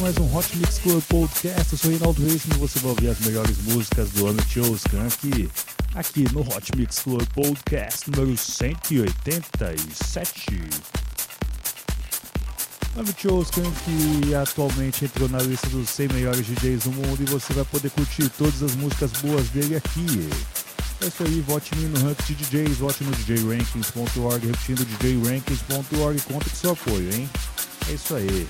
Mais um Hot Mix Club Podcast. Eu sou Reinaldo Reis e você vai ouvir as melhores músicas do Amit Oscar aqui, aqui no Hot Mix Club Podcast número 187. Amit Oscar que atualmente entrou na lista dos 100 melhores DJs do mundo e você vai poder curtir todas as músicas boas dele aqui. É isso aí, vote no ranking de DJs, vote no djrankings.org, repetindo djrankings.org, conta com seu apoio, hein? É isso aí.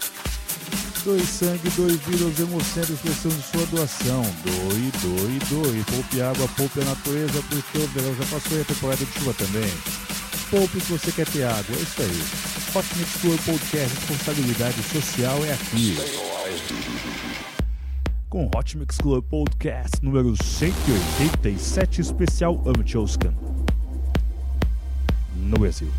Doe sangue, doe vida aos hemocentros, de sua doação. Doe, doe, doe. Poupe água, poupe a natureza, porque o verão já passou e a temporada de chuva também. Poupe se você quer ter água, é isso aí. Hot Mix Club Podcast, responsabilidade social é aqui. Com Hot Mix Club Podcast número 187, especial Amchoskan. No Brasil.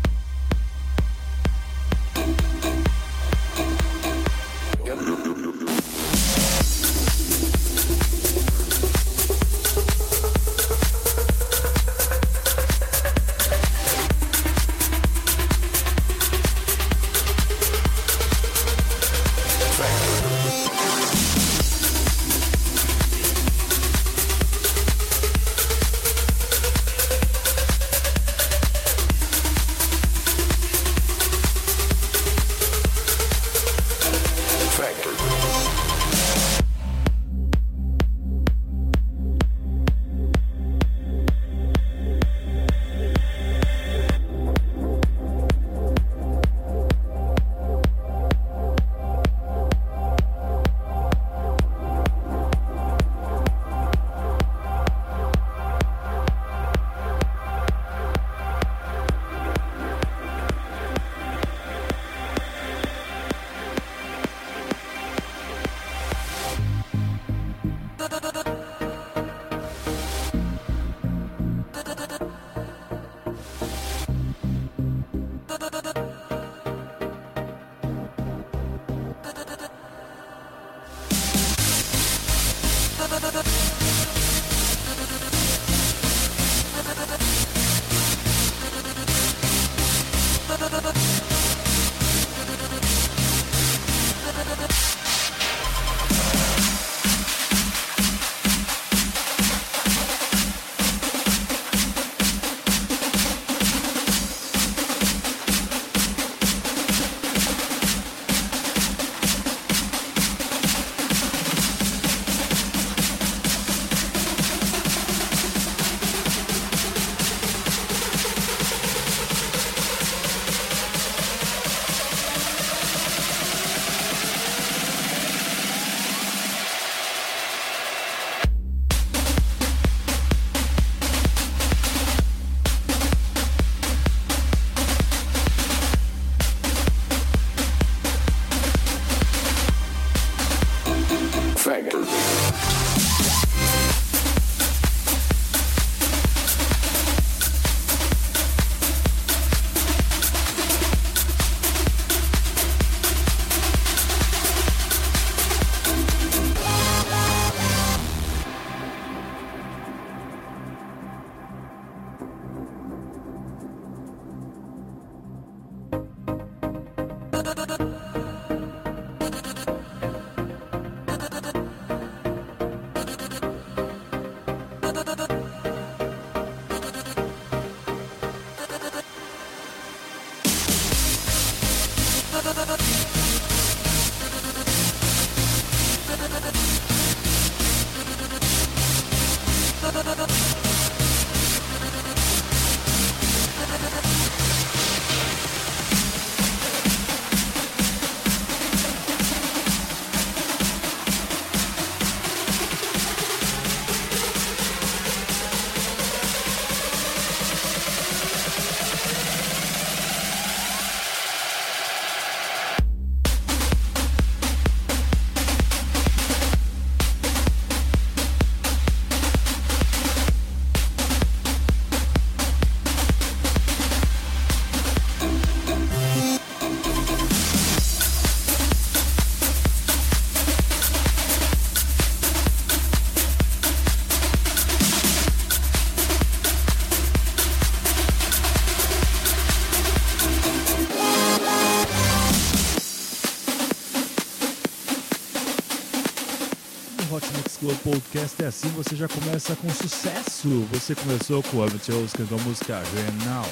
Podcast é assim, você já começa com sucesso. Você começou com o Amit Oscar com a música Renal.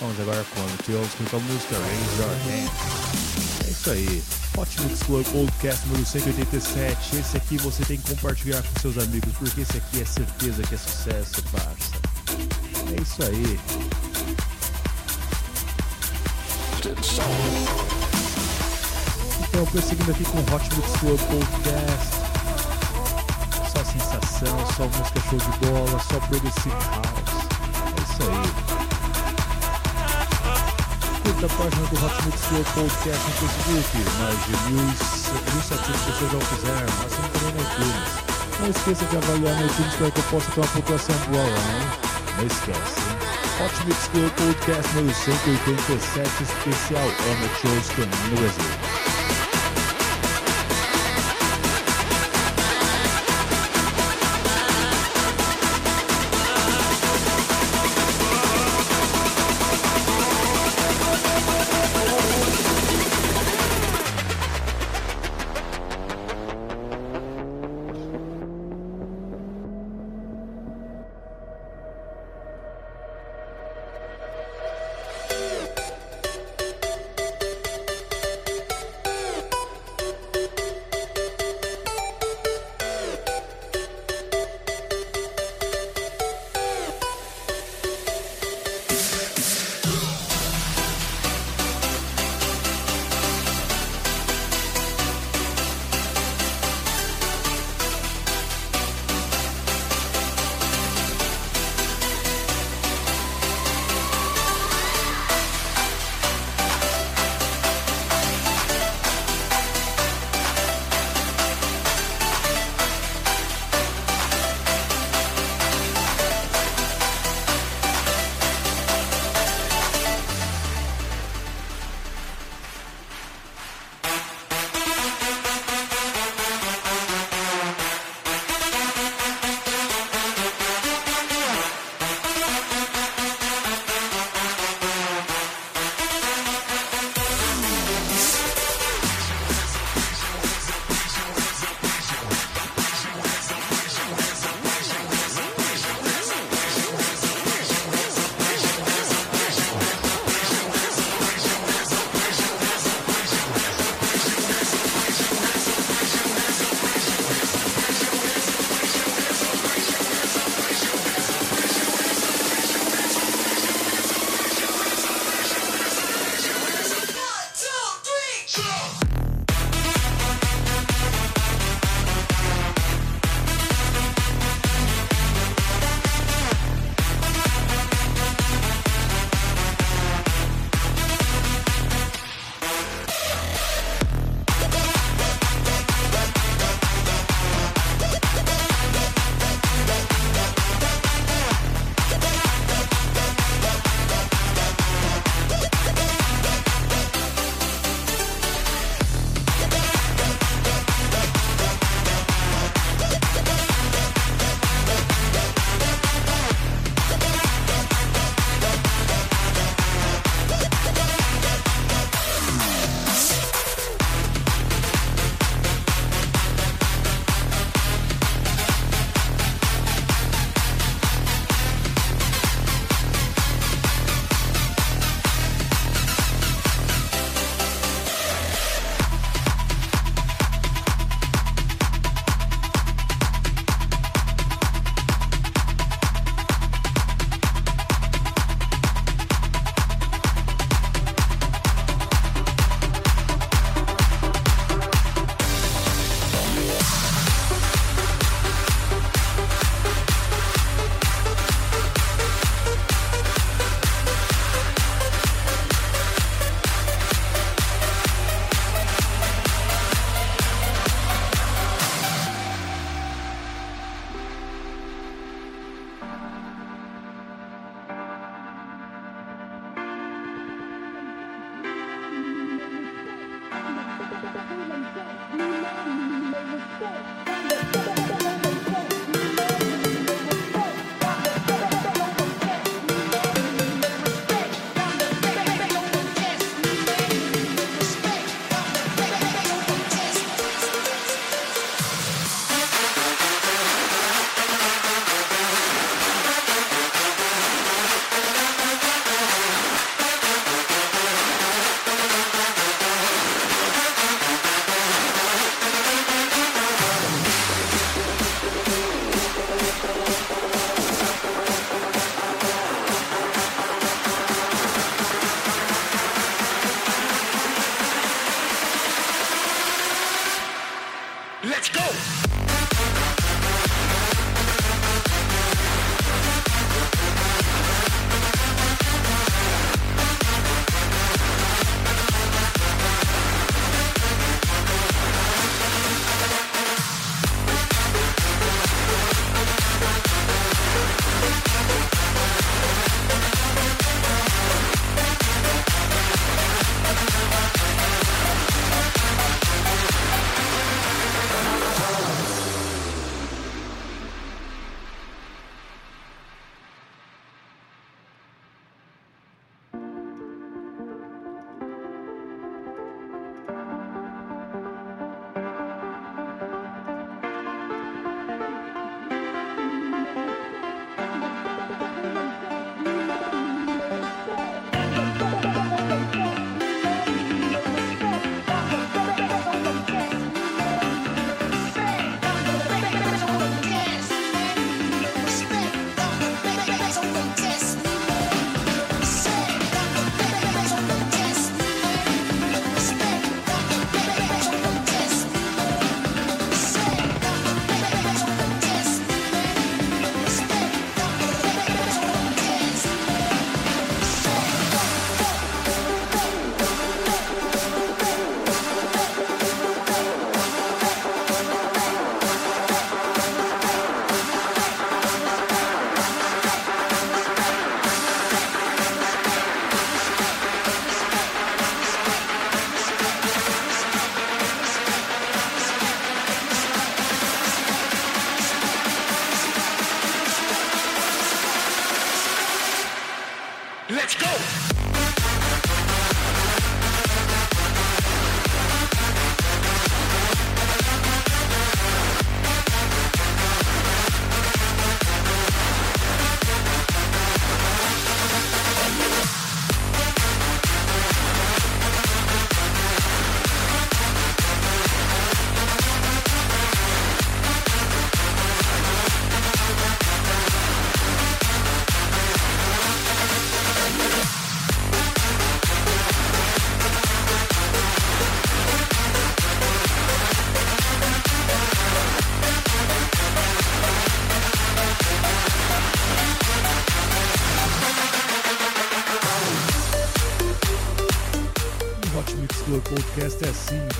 Vamos agora com o Amit Oscar com a música Raise Your Hand. É isso aí. Mix Club Podcast número 187. Esse aqui você tem que compartilhar com seus amigos, porque esse aqui é certeza que é sucesso, parça. É isso aí. Então, prosseguindo aqui com o Hot Mix Club Podcast. Só música show de bola, só progressive house. É isso aí. Curta a página do Hot Mix Club Podcast no Facebook, mais de mil, mil setecentas pessoas já o fizeram, assim também no iTunes. Não esqueça de avaliar no iTunes para que eu possa ter uma pontuação boa lá, hein? Não esquece, hein? Hot Mix Club Podcast número 187, especial Amateur Oscar no Brasil.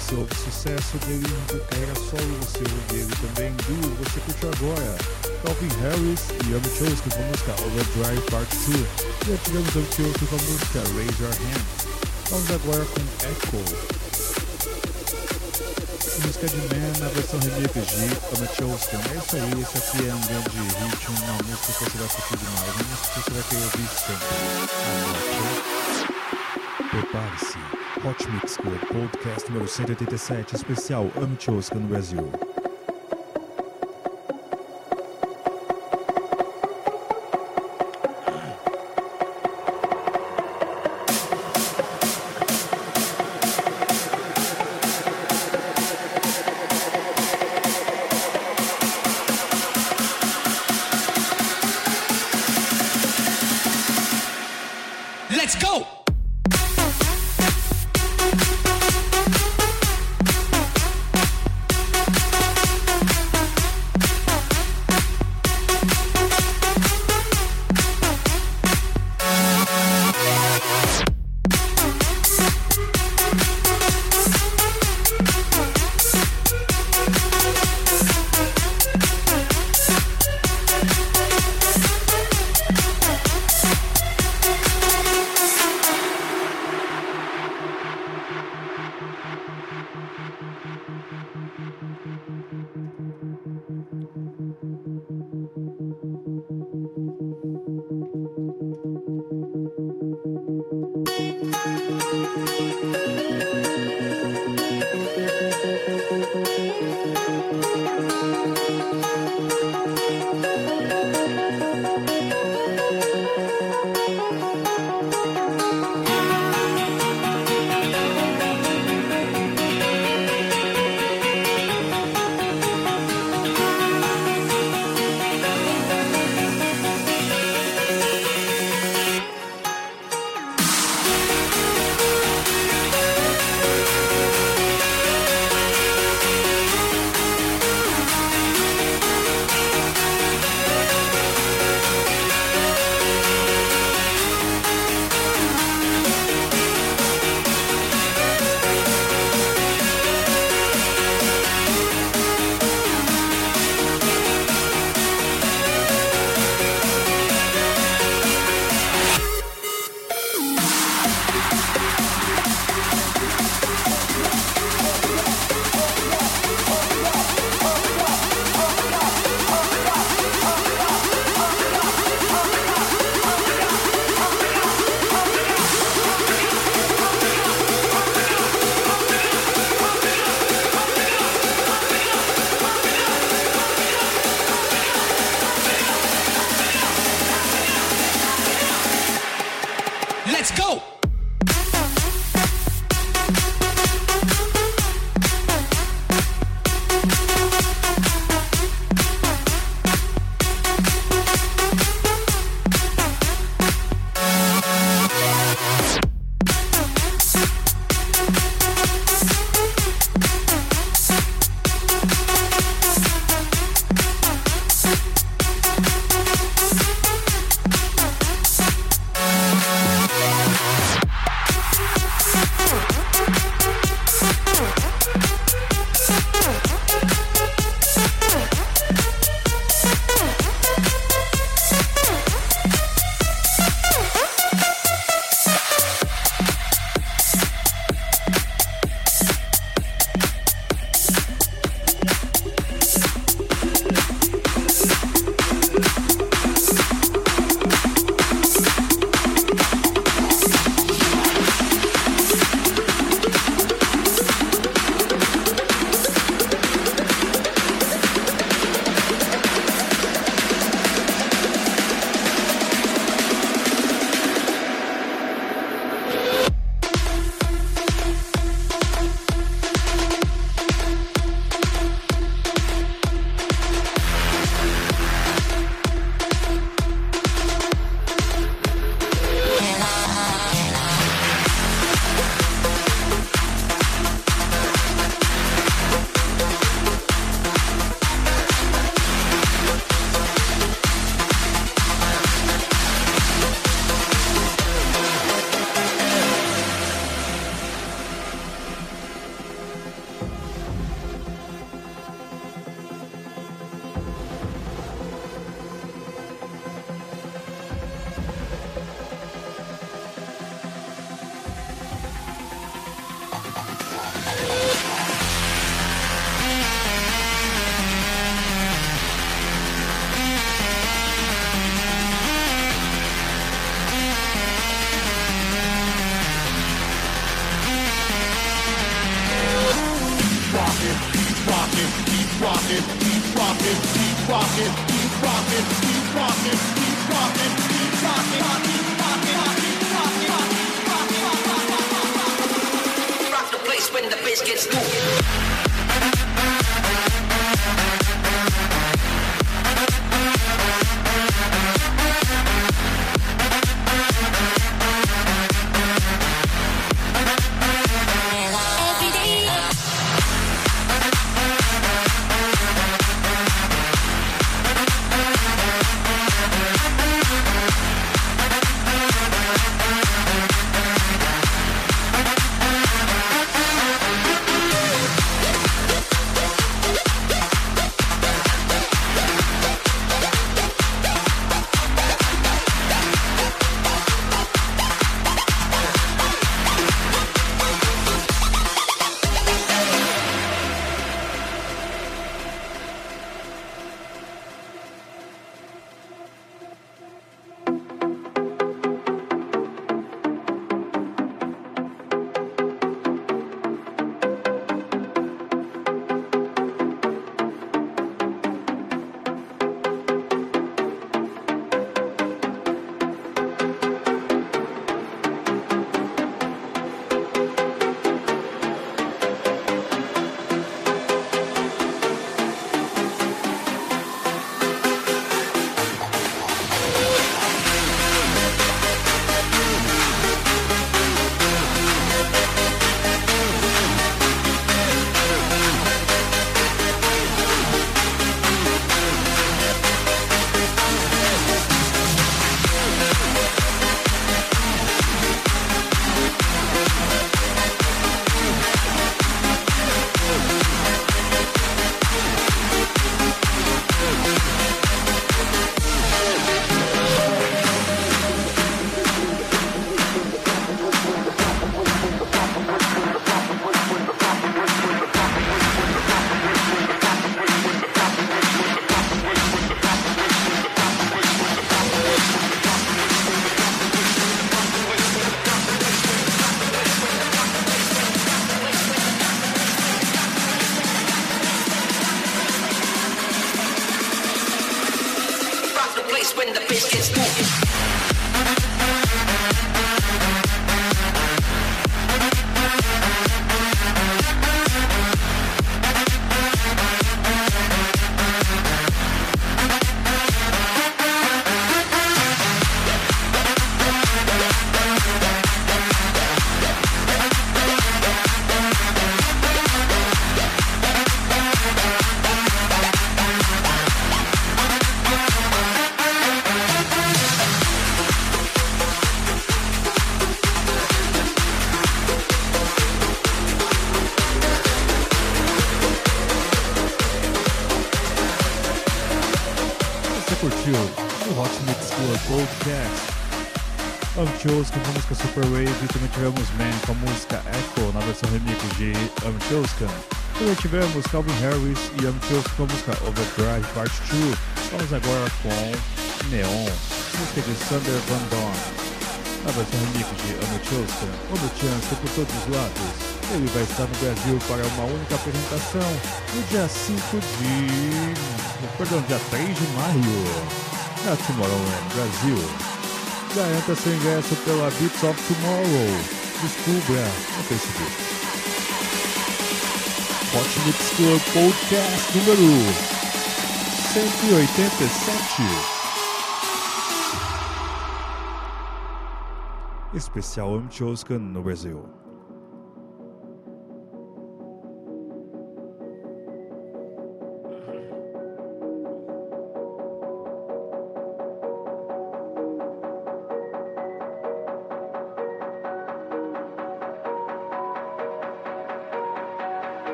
Você ouve sucesso dele em carreira solo, você ouve ele também do Você Curte Agora, Calvin Harris e Amy Chosky com a música Overdrive Part 2, e tivemos Amy Chosky com a música Raise Your Hand. Vamos agora com Echo. A música de Man na versão remix de Amy Chosky. É isso aí, esse aqui é um grande hit, uma música que você vai curtir demais, uma música que você vai querer ouvir sempre. Prepare-se. Hot Mix Club Podcast número 187, especial Oscar no Brasil. Podcast. Amchowska com a música Super Wave e também tivemos Man com a música Echo na versão remix de Amchowska. Também tivemos Calvin Harris e Amchowska com a música Overdrive Part 2. Vamos agora com Neon, música de Sander Van Dorn. Na versão remix de Amchowska, Amchowska por todos os lados. Ele vai estar no Brasil para uma única apresentação no dia 5 de... perdão, dia 3 de maio na Tomorrowland Brasil. Garanta seu ingresso pela Beats of Tomorrow. Descubra no Facebook. Hot Mix Club Podcast número 187. Especial Amchoskan no Brasil.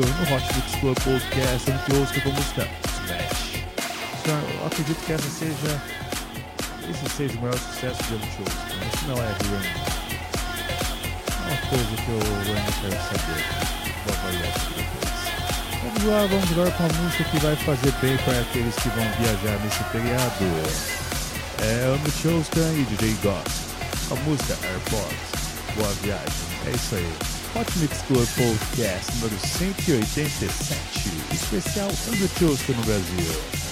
No Hot Mix Club Podcast, a gente ouça com a música Smash. Então, eu acredito que essa seja, esse seja o maior sucesso de Oscar, mas se não é Randy. É uma coisa que eu ainda quero saber. Vou avaliar isso depois. Vamos lá, vamos agora com a música que vai fazer bem para aqueles que vão viajar nesse feriado. É Emmett Oscar e DJ Goss. A música Airport. Boa viagem. É isso aí. Hot Mix Club Podcast número 187. Especial Emmett Oscar no Brasil.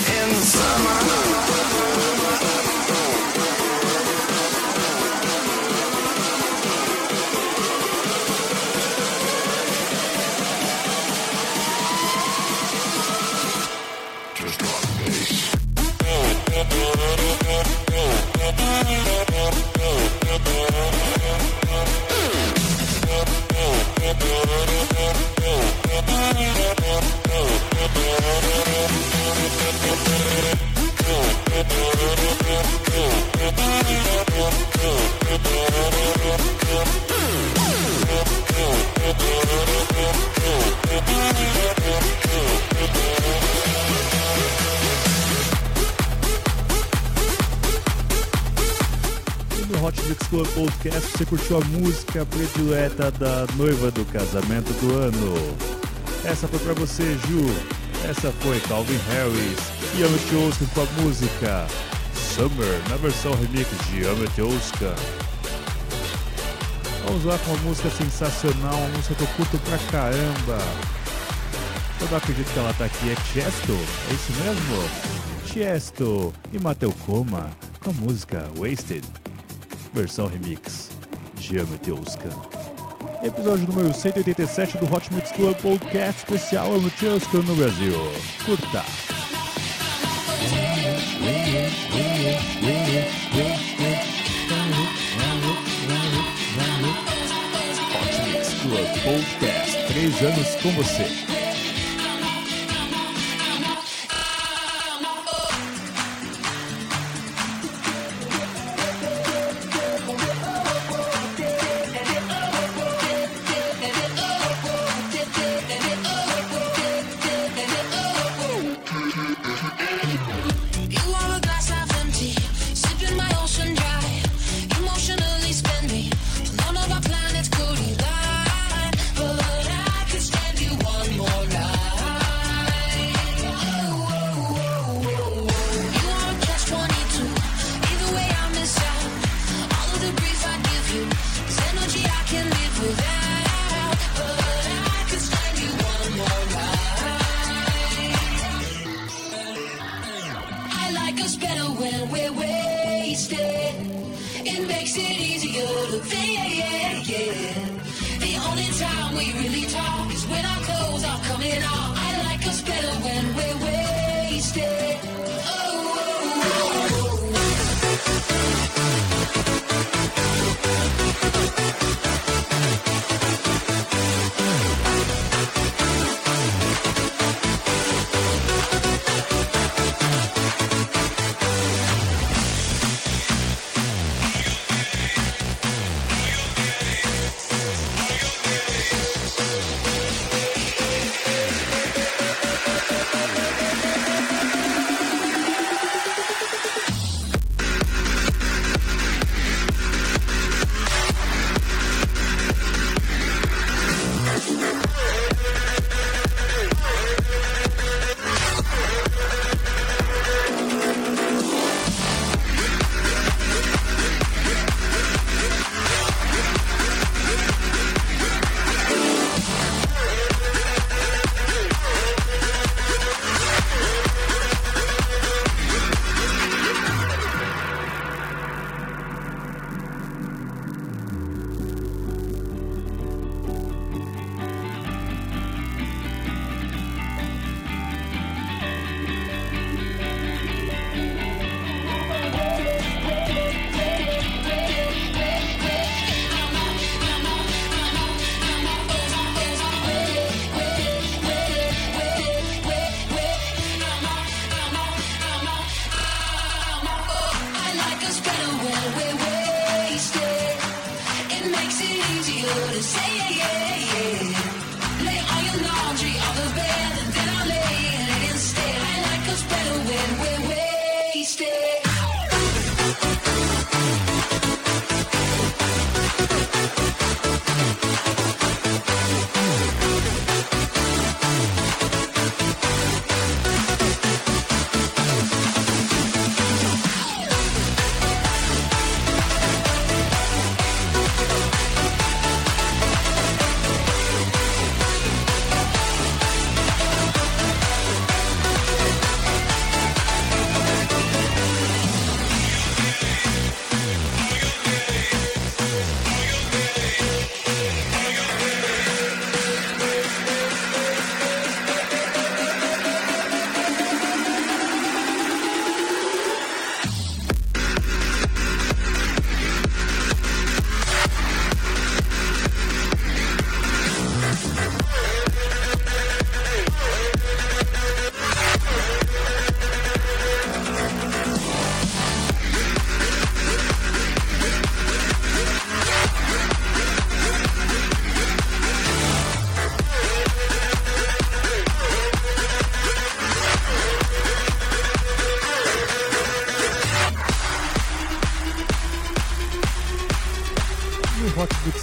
ensamma. Hot Mix Club Podcast você curtiu a música predileta da noiva do casamento do ano. Essa foi pra você, Ju. Essa foi Calvin Harris e Amit Oscar com a música Summer, na versão remix de Oscar. Vamos lá com uma música sensacional, uma música que eu curto pra caramba. Eu não acredito que ela tá aqui, é Chesto, é isso mesmo? Chesto e Mateu Coma com a música Wasted, versão remix de Ameteuska. Episódio número 187 do Hot Mix Club Podcast especial Ameteuska no Brasil. Curta! Podcast, três anos com você.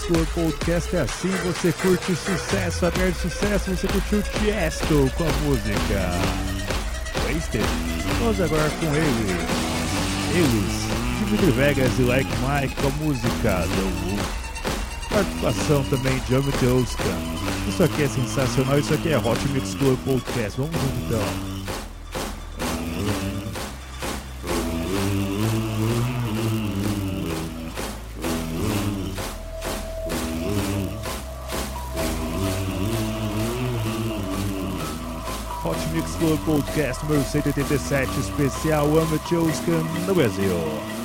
Club Podcast é assim, você curte sucesso, atrás de sucesso, você curtiu Tiesto com a música Wasted. Vamos agora com ele, eles, Dimitri Vegas e Like Mike com a música The Wolf. Participação também de Amit Oskan. Isso aqui é sensacional, isso aqui é Hot Mix Club Podcast. Vamos junto então. Podcast número 187, especial Amit Oskan no Brasil.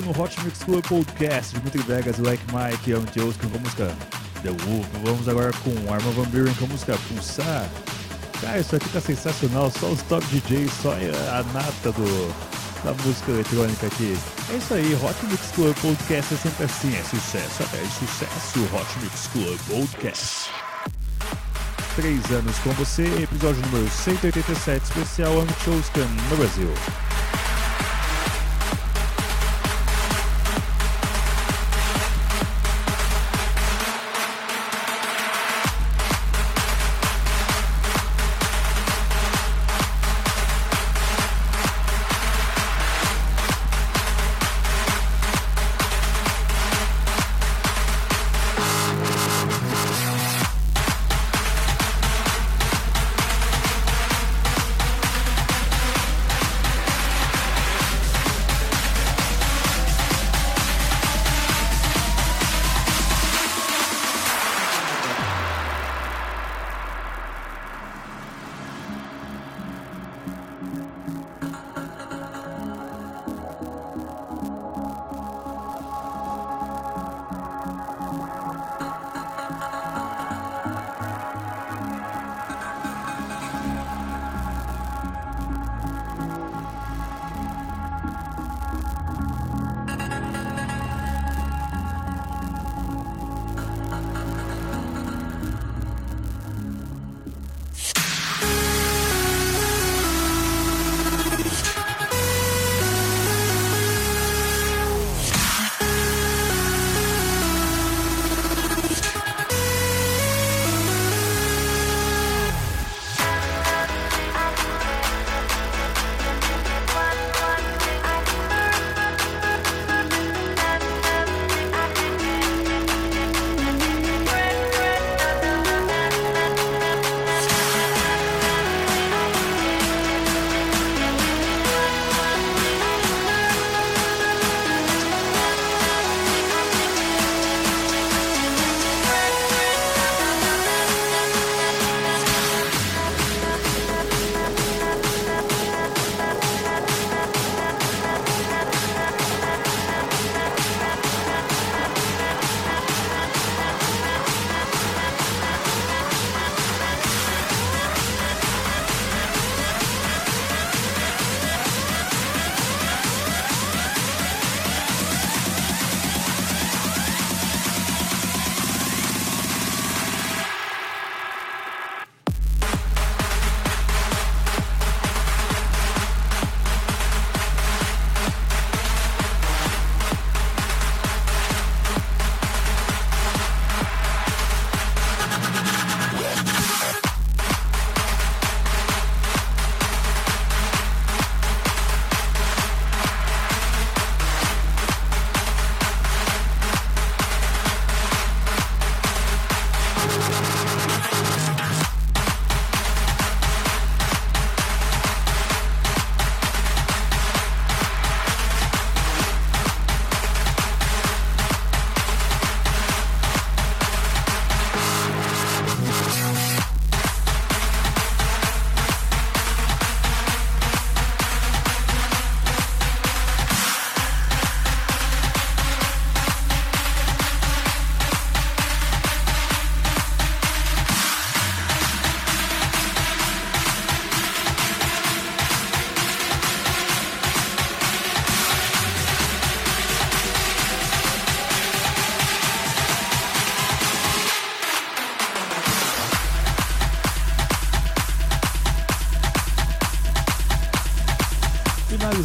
Curtiu no Hot Mix Club Podcast, Dimitri Vegas e Like Mike, Young Jones com a música The Wolf. Vamos agora com Arma Van Buren com a música Pulsar. Cara, isso aqui tá sensacional, só os top DJs, só a nata do, da música eletrônica aqui. É isso aí, Hot Mix Club Podcast é sempre assim, é sucesso, é sucesso, Hot Mix Club Podcast. Três anos com você, episódio número 187, especial Amic Shows no Brasil.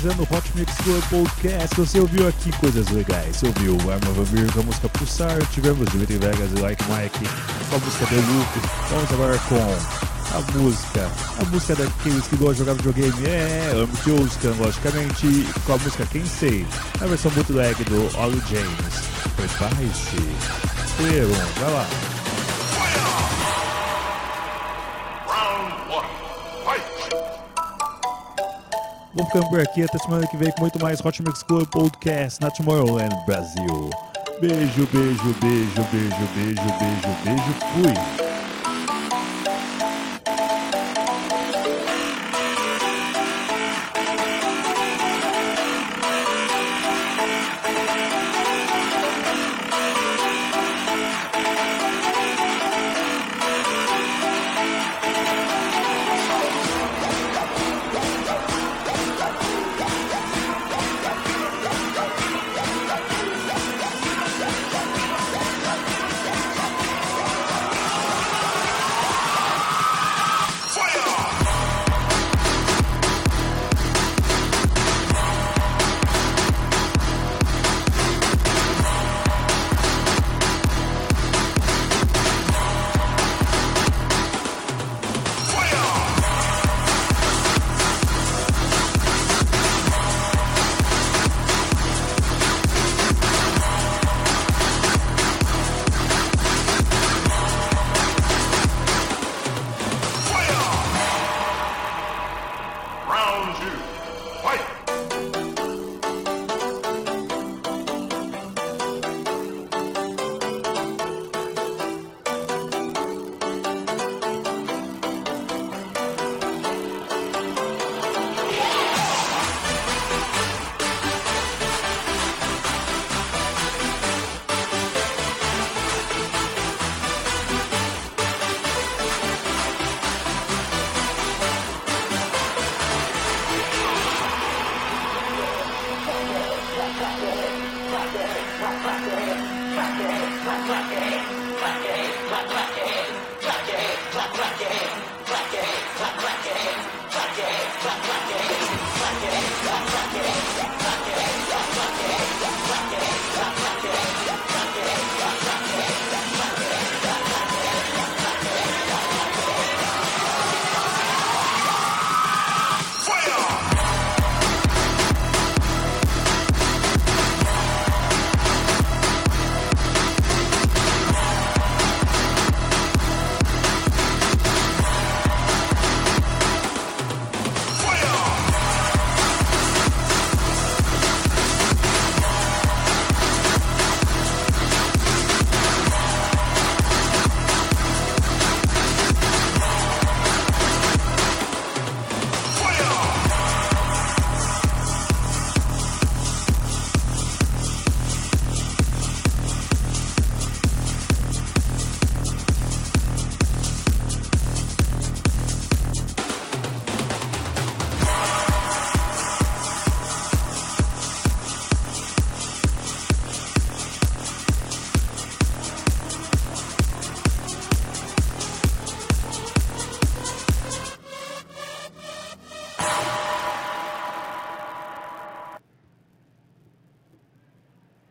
Finalizando o Hot Mix Club Podcast. Você ouviu aqui coisas legais. Você ouviu Arma a música Pulsar. Tivemos Dimitri Vegas e Like Mike com a música The Loop. Vamos agora com a música. A música daqueles que gostam de jogar videogame é Amic Oscan, logicamente. Com a música Quem Sei. A versão bootleg do Ollie James. Prepare-se. Escolheram. Vai lá. Round one. Fight! Vamos ficando por aqui. Até semana que vem com muito mais Hot Mix Club Podcast na Tomorrowland Brasil. Beijo, beijo, beijo, beijo, beijo, beijo, beijo. Fui.